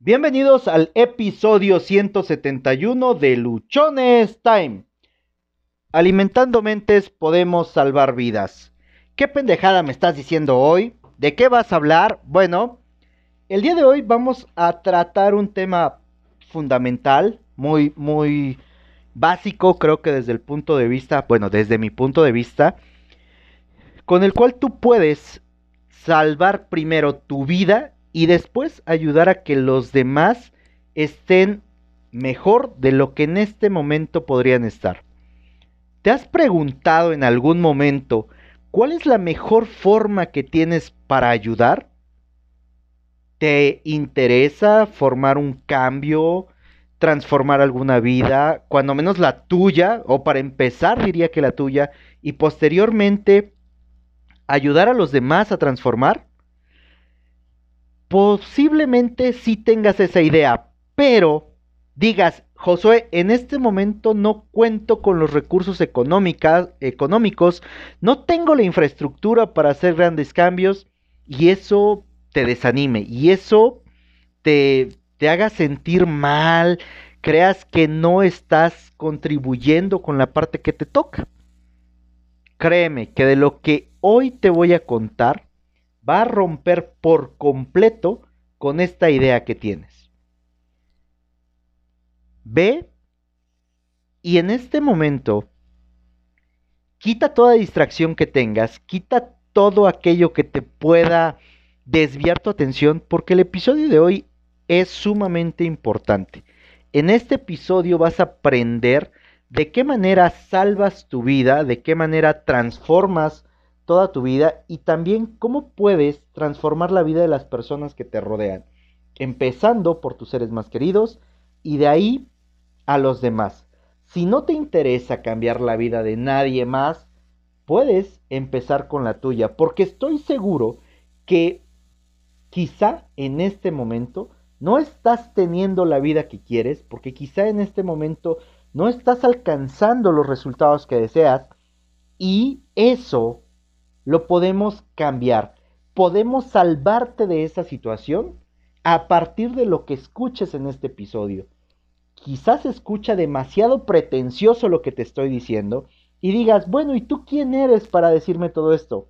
Bienvenidos al episodio 171 de Luchones Time. Alimentando mentes podemos salvar vidas. ¿Qué pendejada me estás diciendo hoy? ¿De qué vas a hablar? Bueno, el día de hoy vamos a tratar un tema fundamental, muy, muy básico, creo que desde el punto de vista, bueno, desde mi punto de vista, con el cual tú puedes salvar primero tu vida y después ayudar a que los demás estén mejor de lo que en este momento podrían estar. ¿Te has preguntado en algún momento cuál es la mejor forma que tienes para ayudar? ¿Te interesa formar un cambio, transformar alguna vida, cuando menos la tuya, o para empezar diría que la tuya, y posteriormente ayudar a los demás a transformar? Posiblemente sí tengas esa idea, pero digas, Josué, en este momento no cuento con los recursos económicos, no tengo la infraestructura para hacer grandes cambios y eso te desanime y eso te, te haga sentir mal, creas que no estás contribuyendo con la parte que te toca. Créeme que de lo que hoy te voy a contar, va a romper por completo con esta idea que tienes. Ve y en este momento quita toda distracción que tengas, quita todo aquello que te pueda desviar tu atención porque el episodio de hoy es sumamente importante. En este episodio vas a aprender de qué manera salvas tu vida, de qué manera transformas toda tu vida y también cómo puedes transformar la vida de las personas que te rodean, empezando por tus seres más queridos y de ahí a los demás. Si no te interesa cambiar la vida de nadie más, puedes empezar con la tuya, porque estoy seguro que quizá en este momento no estás teniendo la vida que quieres, porque quizá en este momento no estás alcanzando los resultados que deseas y eso lo podemos cambiar. Podemos salvarte de esa situación a partir de lo que escuches en este episodio. Quizás escucha demasiado pretencioso lo que te estoy diciendo y digas, bueno, ¿y tú quién eres para decirme todo esto?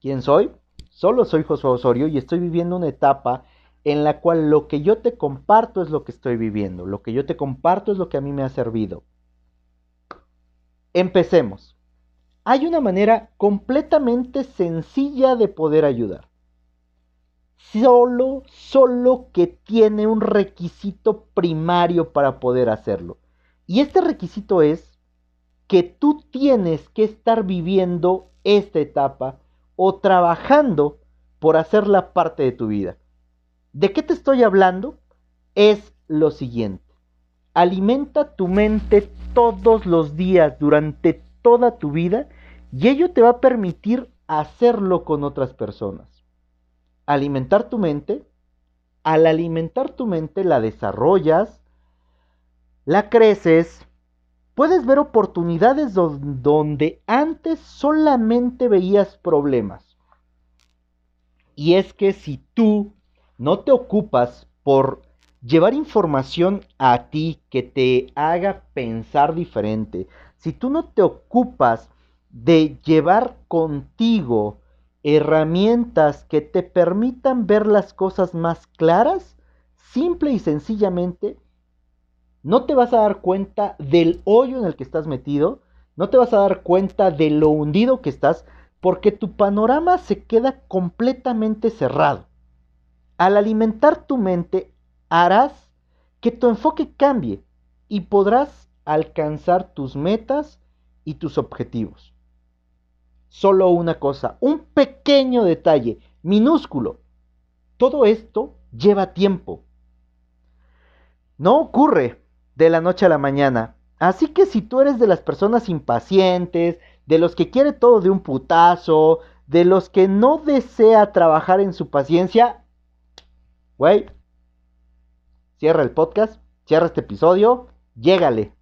¿Quién soy? Solo soy Josué Osorio y estoy viviendo una etapa en la cual lo que yo te comparto es lo que estoy viviendo, lo que yo te comparto es lo que a mí me ha servido. Empecemos hay una manera completamente sencilla de poder ayudar. Solo, solo que tiene un requisito primario para poder hacerlo. Y este requisito es que tú tienes que estar viviendo esta etapa o trabajando por hacerla parte de tu vida. ¿De qué te estoy hablando? Es lo siguiente. Alimenta tu mente todos los días durante toda tu vida y ello te va a permitir hacerlo con otras personas. Alimentar tu mente, al alimentar tu mente la desarrollas, la creces, puedes ver oportunidades donde antes solamente veías problemas. Y es que si tú no te ocupas por llevar información a ti que te haga pensar diferente, si tú no te ocupas de llevar contigo herramientas que te permitan ver las cosas más claras, simple y sencillamente, no te vas a dar cuenta del hoyo en el que estás metido, no te vas a dar cuenta de lo hundido que estás, porque tu panorama se queda completamente cerrado. Al alimentar tu mente, harás que tu enfoque cambie y podrás alcanzar tus metas y tus objetivos solo una cosa, un pequeño detalle, minúsculo. Todo esto lleva tiempo. No ocurre de la noche a la mañana. Así que si tú eres de las personas impacientes, de los que quiere todo de un putazo, de los que no desea trabajar en su paciencia, güey, cierra el podcast, cierra este episodio, llégale.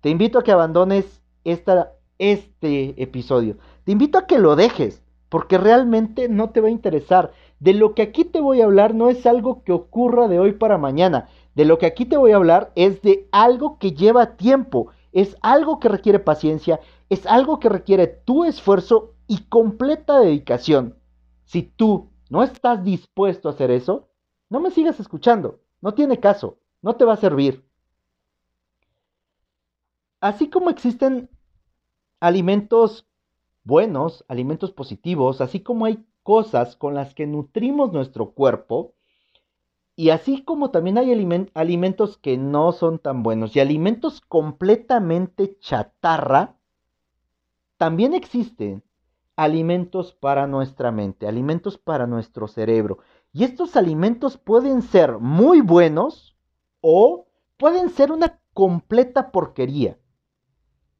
Te invito a que abandones esta, este episodio. Te invito a que lo dejes, porque realmente no te va a interesar. De lo que aquí te voy a hablar no es algo que ocurra de hoy para mañana. De lo que aquí te voy a hablar es de algo que lleva tiempo, es algo que requiere paciencia, es algo que requiere tu esfuerzo y completa dedicación. Si tú no estás dispuesto a hacer eso, no me sigas escuchando, no tiene caso, no te va a servir. Así como existen alimentos buenos, alimentos positivos, así como hay cosas con las que nutrimos nuestro cuerpo, y así como también hay alimentos que no son tan buenos y alimentos completamente chatarra, también existen alimentos para nuestra mente, alimentos para nuestro cerebro. Y estos alimentos pueden ser muy buenos o pueden ser una completa porquería.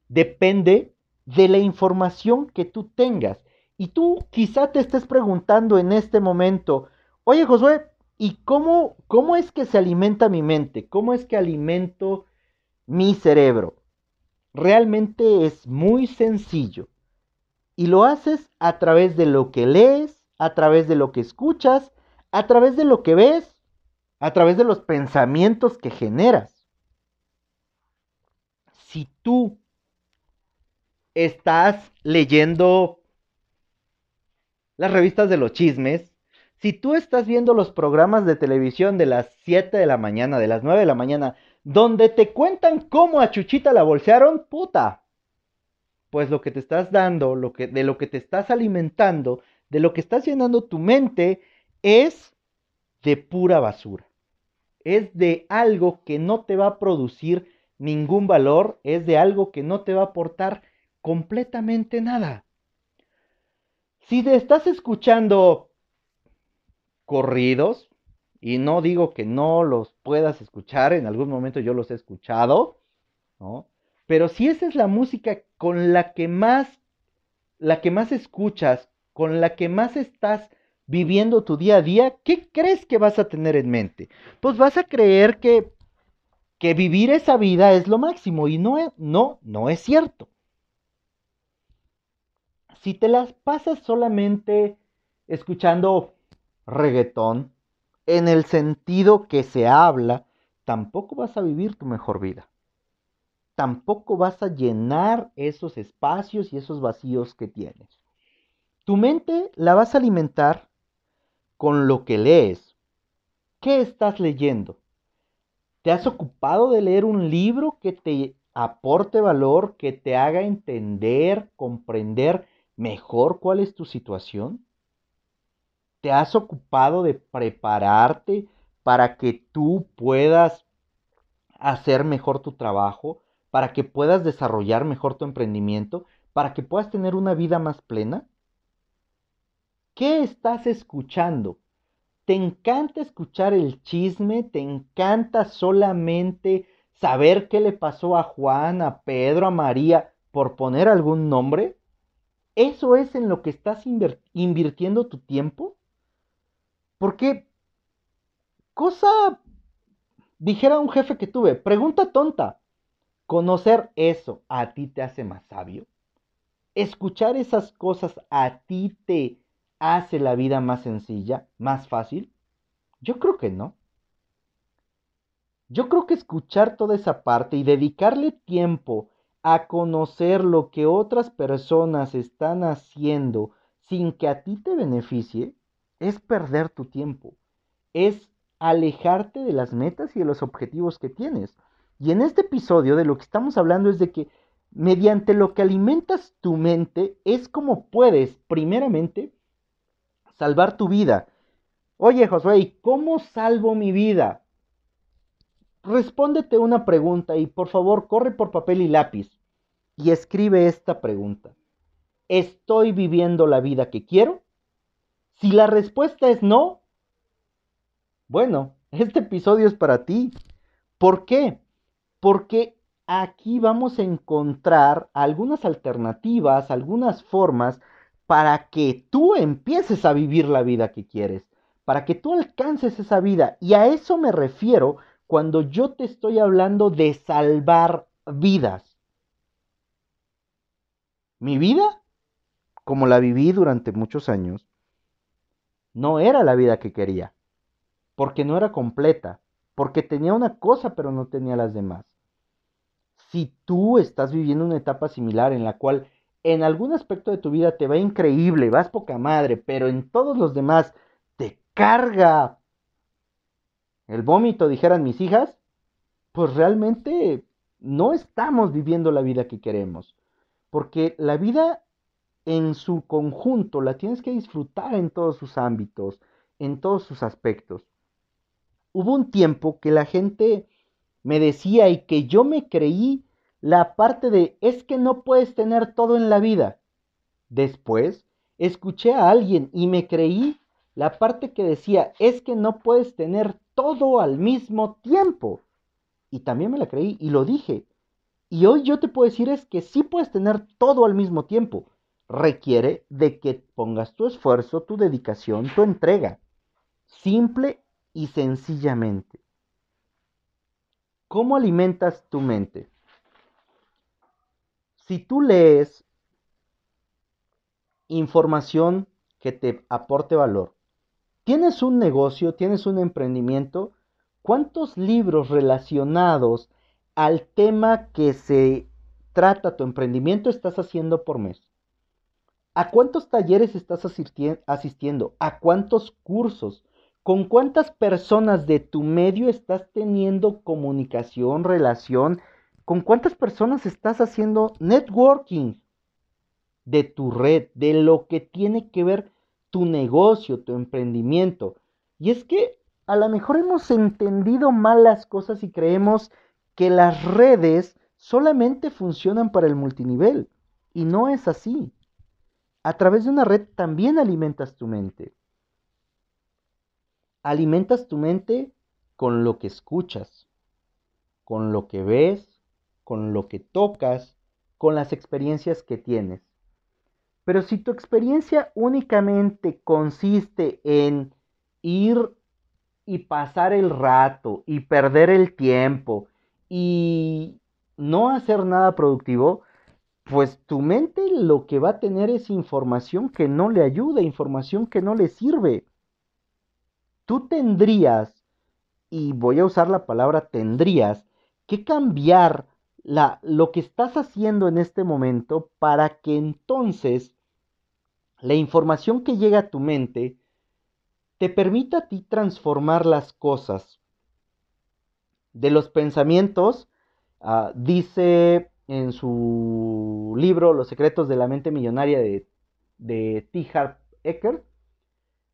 Depende de la información que tú tengas. Y tú quizá te estés preguntando en este momento, oye Josué, ¿Y cómo, cómo es que se alimenta mi mente? ¿Cómo es que alimento mi cerebro? Realmente es muy sencillo. Y lo haces a través de lo que lees, a través de lo que escuchas, a través de lo que ves, a través de los pensamientos que generas. Si tú estás leyendo las revistas de los chismes, si tú estás viendo los programas de televisión de las 7 de la mañana, de las 9 de la mañana, donde te cuentan cómo a Chuchita la bolsearon, puta. Pues lo que te estás dando, lo que, de lo que te estás alimentando, de lo que estás llenando tu mente, es de pura basura. Es de algo que no te va a producir ningún valor, es de algo que no te va a aportar completamente nada. Si te estás escuchando corridos, y no digo que no los puedas escuchar, en algún momento yo los he escuchado, ¿no? Pero si esa es la música con la que más, la que más escuchas, con la que más estás viviendo tu día a día, ¿qué crees que vas a tener en mente? Pues vas a creer que, que vivir esa vida es lo máximo y no, no, no es cierto. Si te las pasas solamente escuchando reggaetón, en el sentido que se habla, tampoco vas a vivir tu mejor vida. Tampoco vas a llenar esos espacios y esos vacíos que tienes. Tu mente la vas a alimentar con lo que lees. ¿Qué estás leyendo? ¿Te has ocupado de leer un libro que te aporte valor, que te haga entender, comprender mejor cuál es tu situación? ¿Te has ocupado de prepararte para que tú puedas hacer mejor tu trabajo, para que puedas desarrollar mejor tu emprendimiento, para que puedas tener una vida más plena? ¿Qué estás escuchando? ¿Te encanta escuchar el chisme? ¿Te encanta solamente saber qué le pasó a Juan, a Pedro, a María, por poner algún nombre? ¿Eso es en lo que estás invirtiendo tu tiempo? Porque, cosa, dijera un jefe que tuve, pregunta tonta, ¿conocer eso a ti te hace más sabio? ¿Escuchar esas cosas a ti te hace la vida más sencilla, más fácil? Yo creo que no. Yo creo que escuchar toda esa parte y dedicarle tiempo a conocer lo que otras personas están haciendo sin que a ti te beneficie, es perder tu tiempo, es alejarte de las metas y de los objetivos que tienes. Y en este episodio de lo que estamos hablando es de que mediante lo que alimentas tu mente es como puedes, primeramente, salvar tu vida. Oye, Josué, ¿cómo salvo mi vida? Respóndete una pregunta y por favor corre por papel y lápiz y escribe esta pregunta. ¿Estoy viviendo la vida que quiero? Si la respuesta es no, bueno, este episodio es para ti. ¿Por qué? Porque aquí vamos a encontrar algunas alternativas, algunas formas para que tú empieces a vivir la vida que quieres, para que tú alcances esa vida. Y a eso me refiero cuando yo te estoy hablando de salvar vidas. Mi vida, como la viví durante muchos años, no era la vida que quería, porque no era completa, porque tenía una cosa pero no tenía las demás. Si tú estás viviendo una etapa similar en la cual en algún aspecto de tu vida te va increíble, vas poca madre, pero en todos los demás te carga el vómito, dijeran mis hijas, pues realmente no estamos viviendo la vida que queremos. Porque la vida en su conjunto la tienes que disfrutar en todos sus ámbitos, en todos sus aspectos. Hubo un tiempo que la gente me decía y que yo me creí la parte de es que no puedes tener todo en la vida. Después escuché a alguien y me creí la parte que decía es que no puedes tener todo al mismo tiempo. Y también me la creí y lo dije. Y hoy yo te puedo decir es que sí puedes tener todo al mismo tiempo requiere de que pongas tu esfuerzo, tu dedicación, tu entrega. Simple y sencillamente. ¿Cómo alimentas tu mente? Si tú lees información que te aporte valor, tienes un negocio, tienes un emprendimiento, ¿cuántos libros relacionados al tema que se trata tu emprendimiento estás haciendo por mes? ¿A cuántos talleres estás asistiendo? ¿A cuántos cursos? ¿Con cuántas personas de tu medio estás teniendo comunicación, relación? ¿Con cuántas personas estás haciendo networking de tu red, de lo que tiene que ver tu negocio, tu emprendimiento? Y es que a lo mejor hemos entendido mal las cosas y creemos que las redes solamente funcionan para el multinivel. Y no es así. A través de una red también alimentas tu mente. Alimentas tu mente con lo que escuchas, con lo que ves, con lo que tocas, con las experiencias que tienes. Pero si tu experiencia únicamente consiste en ir y pasar el rato y perder el tiempo y no hacer nada productivo, pues tu mente lo que va a tener es información que no le ayuda, información que no le sirve. Tú tendrías, y voy a usar la palabra tendrías, que cambiar la, lo que estás haciendo en este momento para que entonces la información que llega a tu mente te permita a ti transformar las cosas. De los pensamientos, ah, dice en su libro Los secretos de la mente millonaria de, de T. Harp Eckert,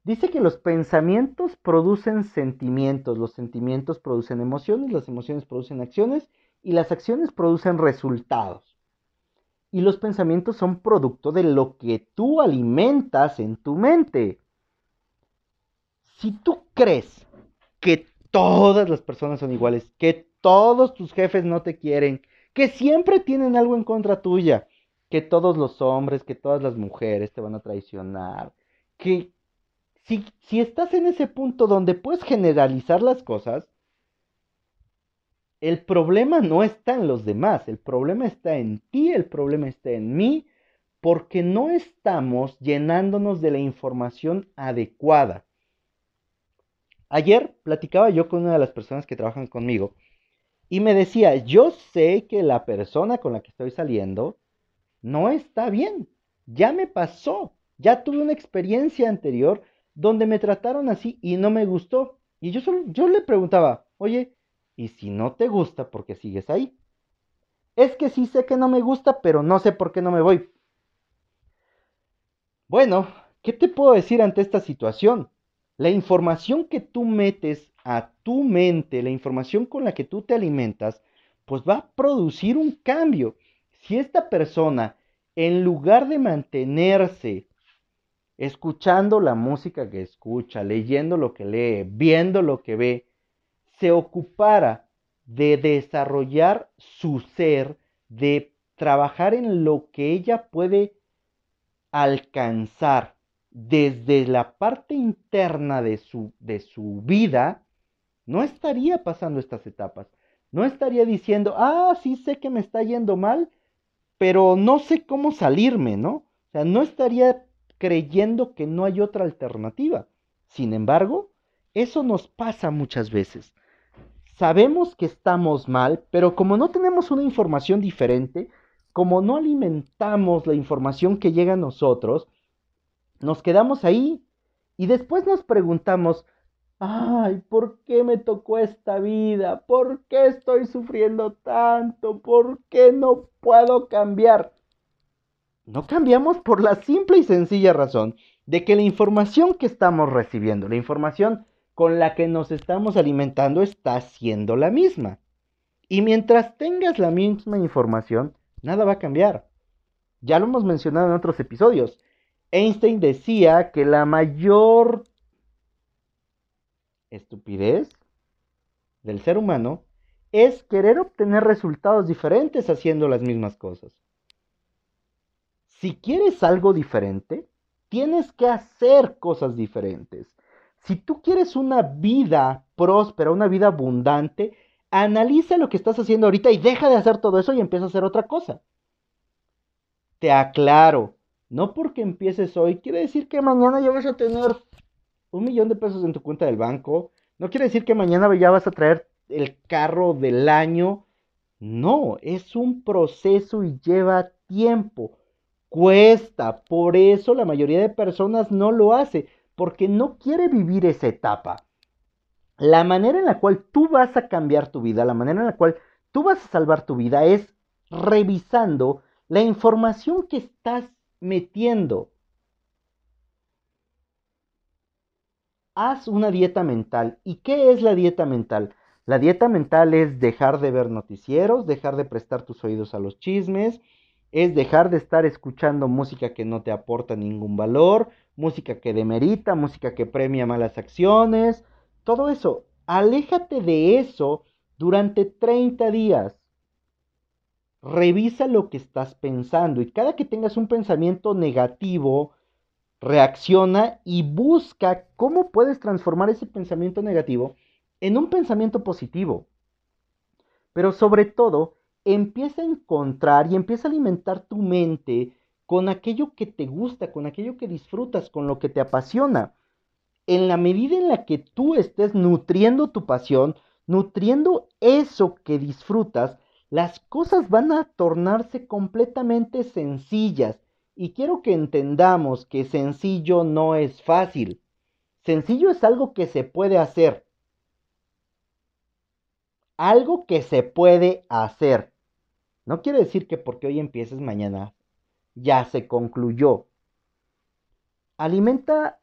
dice que los pensamientos producen sentimientos, los sentimientos producen emociones, las emociones producen acciones y las acciones producen resultados. Y los pensamientos son producto de lo que tú alimentas en tu mente. Si tú crees que todas las personas son iguales, que todos tus jefes no te quieren, que siempre tienen algo en contra tuya, que todos los hombres, que todas las mujeres te van a traicionar, que si, si estás en ese punto donde puedes generalizar las cosas, el problema no está en los demás, el problema está en ti, el problema está en mí, porque no estamos llenándonos de la información adecuada. Ayer platicaba yo con una de las personas que trabajan conmigo y me decía, yo sé que la persona con la que estoy saliendo no está bien. Ya me pasó. Ya tuve una experiencia anterior donde me trataron así y no me gustó. Y yo, solo, yo le preguntaba, oye, ¿y si no te gusta, por qué sigues ahí? Es que sí sé que no me gusta, pero no sé por qué no me voy. Bueno, ¿qué te puedo decir ante esta situación? La información que tú metes a tu mente, la información con la que tú te alimentas, pues va a producir un cambio. Si esta persona, en lugar de mantenerse escuchando la música que escucha, leyendo lo que lee, viendo lo que ve, se ocupara de desarrollar su ser, de trabajar en lo que ella puede alcanzar desde la parte interna de su, de su vida, no estaría pasando estas etapas. No estaría diciendo, ah, sí sé que me está yendo mal, pero no sé cómo salirme, ¿no? O sea, no estaría creyendo que no hay otra alternativa. Sin embargo, eso nos pasa muchas veces. Sabemos que estamos mal, pero como no tenemos una información diferente, como no alimentamos la información que llega a nosotros, nos quedamos ahí y después nos preguntamos, ay, ¿por qué me tocó esta vida? ¿Por qué estoy sufriendo tanto? ¿Por qué no puedo cambiar? No cambiamos por la simple y sencilla razón de que la información que estamos recibiendo, la información con la que nos estamos alimentando está siendo la misma. Y mientras tengas la misma información, nada va a cambiar. Ya lo hemos mencionado en otros episodios. Einstein decía que la mayor estupidez del ser humano es querer obtener resultados diferentes haciendo las mismas cosas. Si quieres algo diferente, tienes que hacer cosas diferentes. Si tú quieres una vida próspera, una vida abundante, analiza lo que estás haciendo ahorita y deja de hacer todo eso y empieza a hacer otra cosa. Te aclaro, no porque empieces hoy quiere decir que mañana ya vas a tener un millón de pesos en tu cuenta del banco. No quiere decir que mañana ya vas a traer el carro del año. No, es un proceso y lleva tiempo. Cuesta. Por eso la mayoría de personas no lo hace. Porque no quiere vivir esa etapa la manera en la cual tú vas a cambiar tu vida, la manera en la cual tú vas a salvar tu vida es revisando la información que estás metiendo. Haz una dieta mental. ¿Y qué es la dieta mental? La dieta mental es dejar de ver noticieros, dejar de prestar tus oídos a los chismes, es dejar de estar escuchando música que no te aporta ningún valor, música que demerita, música que premia malas acciones, todo eso, aléjate de eso durante 30 días. Revisa lo que estás pensando y cada que tengas un pensamiento negativo, reacciona y busca cómo puedes transformar ese pensamiento negativo en un pensamiento positivo. Pero sobre todo, empieza a encontrar y empieza a alimentar tu mente con aquello que te gusta, con aquello que disfrutas, con lo que te apasiona en la medida en la que tú estés nutriendo tu pasión, nutriendo eso que disfrutas, las cosas van a tornarse completamente sencillas. Y quiero que entendamos que sencillo no es fácil. Sencillo es algo que se puede hacer. Algo que se puede hacer. No quiere decir que porque hoy empieces mañana ya se concluyó. Alimenta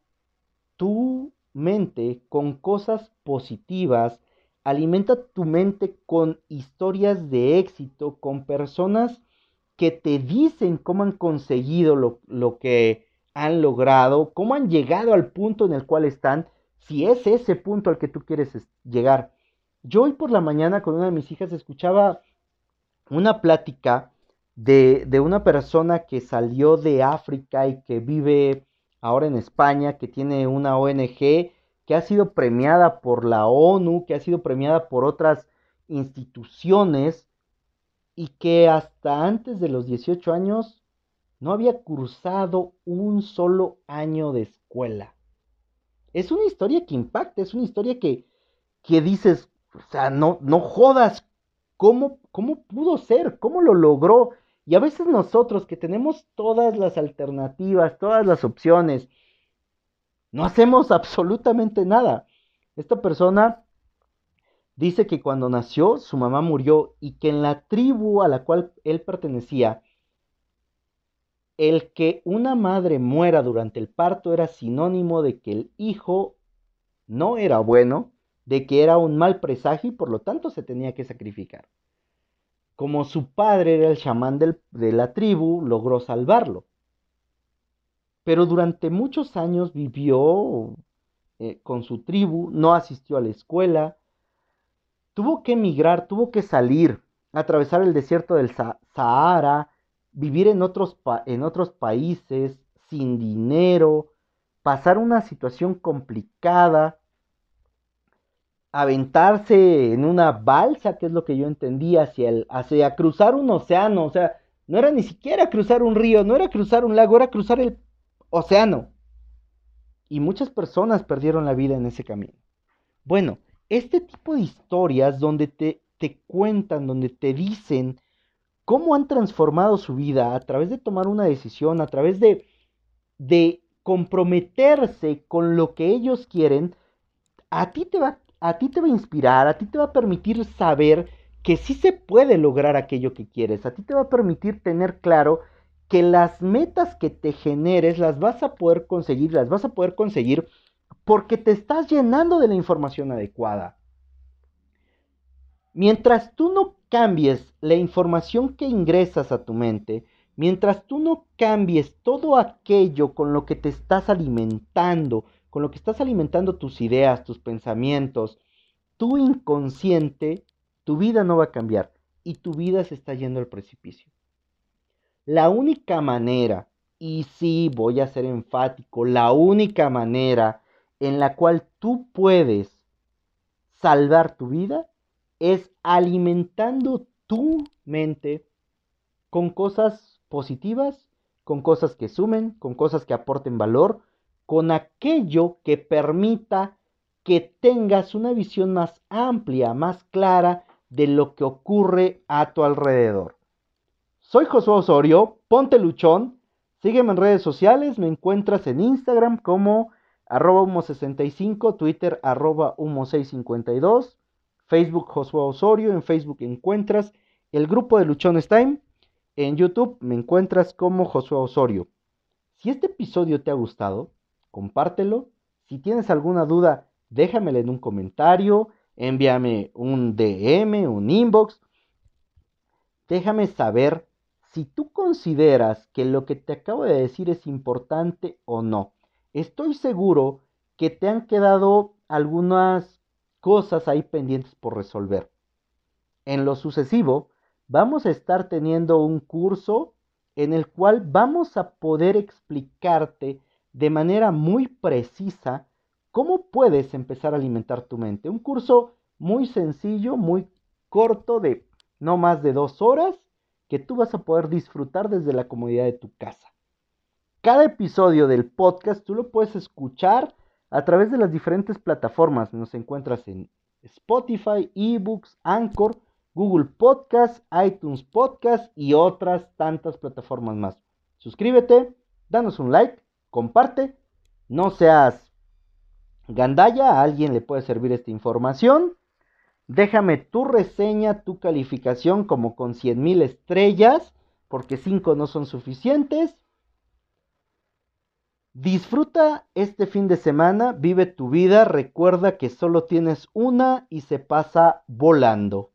tu mente con cosas positivas, alimenta tu mente con historias de éxito, con personas que te dicen cómo han conseguido lo, lo, que han logrado, cómo han llegado al punto en el cual están, si es ese punto al que tú quieres llegar. Yo hoy por la mañana con una de mis hijas escuchaba una plática de, de una persona que salió de África y que vive ahora en España, que tiene una ONG que ha sido premiada por la ONU, que ha sido premiada por otras instituciones y que hasta antes de los 18 años no había cursado un solo año de escuela. Es una historia que impacta, es una historia que, que dices, o sea, no, no jodas, ¿cómo, ¿cómo pudo ser? ¿Cómo lo logró? Y a veces nosotros que tenemos todas las alternativas, todas las opciones, no hacemos absolutamente nada. Esta persona dice que cuando nació su mamá murió y que en la tribu a la cual él pertenecía, el que una madre muera durante el parto era sinónimo de que el hijo no era bueno, de que era un mal presagio y por lo tanto se tenía que sacrificar. Como su padre era el chamán de la tribu, logró salvarlo. Pero durante muchos años vivió eh, con su tribu, no asistió a la escuela, tuvo que emigrar, tuvo que salir, atravesar el desierto del Sahara, vivir en otros, en otros países, sin dinero, pasar una situación complicada, aventarse en una balsa, que es lo que yo entendía, hacia, el, hacia cruzar un océano, o sea, no era ni siquiera cruzar un río, no era cruzar un lago, era cruzar el océano. y muchas personas perdieron la vida en ese camino. Bueno, este tipo de historias donde te, te cuentan, donde te dicen cómo han transformado su vida a través de tomar una decisión, a través de, de comprometerse con lo que ellos quieren, a ti, te va, a ti te va a inspirar, a ti te va a permitir saber que sí se puede lograr aquello que quieres, a ti te va a permitir tener claro que las metas que te generes las vas a poder conseguir, las vas a poder conseguir porque te estás llenando de la información adecuada. Mientras tú no cambies la información que ingresas a tu mente, mientras tú no cambies todo aquello con lo que te estás alimentando, con lo que estás alimentando tus ideas, tus pensamientos, tu inconsciente, tu vida no va a cambiar y tu vida se está yendo al precipicio. La única manera, y sí voy a ser enfático, la única manera en la cual tú puedes salvar tu vida es alimentando tu mente con cosas positivas, con cosas que sumen, con cosas que aporten valor, con aquello que permita que tengas una visión más amplia, más clara de lo que ocurre a tu alrededor. Soy Josué Osorio, ponte luchón, sígueme en redes sociales, me encuentras en Instagram como arroba humo65, Twitter arroba humo652, Facebook Josué Osorio, en Facebook encuentras el grupo de Luchones Time, en YouTube me encuentras como Josué Osorio. Si este episodio te ha gustado, compártelo. Si tienes alguna duda, déjamela en un comentario, envíame un DM, un inbox. Déjame saber si tú consideras que lo que te acabo de decir es importante o no. Estoy seguro que te han quedado algunas cosas ahí pendientes por resolver. En lo sucesivo, vamos a estar teniendo un curso en el cual vamos a poder explicarte de manera muy precisa cómo puedes empezar a alimentar tu mente. Un curso muy sencillo, muy corto, de no más de dos horas, que tú vas a poder disfrutar desde la comodidad de tu casa. Cada episodio del podcast tú lo puedes escuchar a través de las diferentes plataformas. Nos encuentras en Spotify, eBooks, Anchor, Google Podcast, iTunes Podcast y otras tantas plataformas más. Suscríbete, danos un like, comparte, no seas gandalla, a alguien le puede servir esta información. Déjame tu reseña, tu calificación como con 100 mil estrellas, porque 5 no son suficientes. Disfruta este fin de semana, vive tu vida, recuerda que solo tienes una y se pasa volando.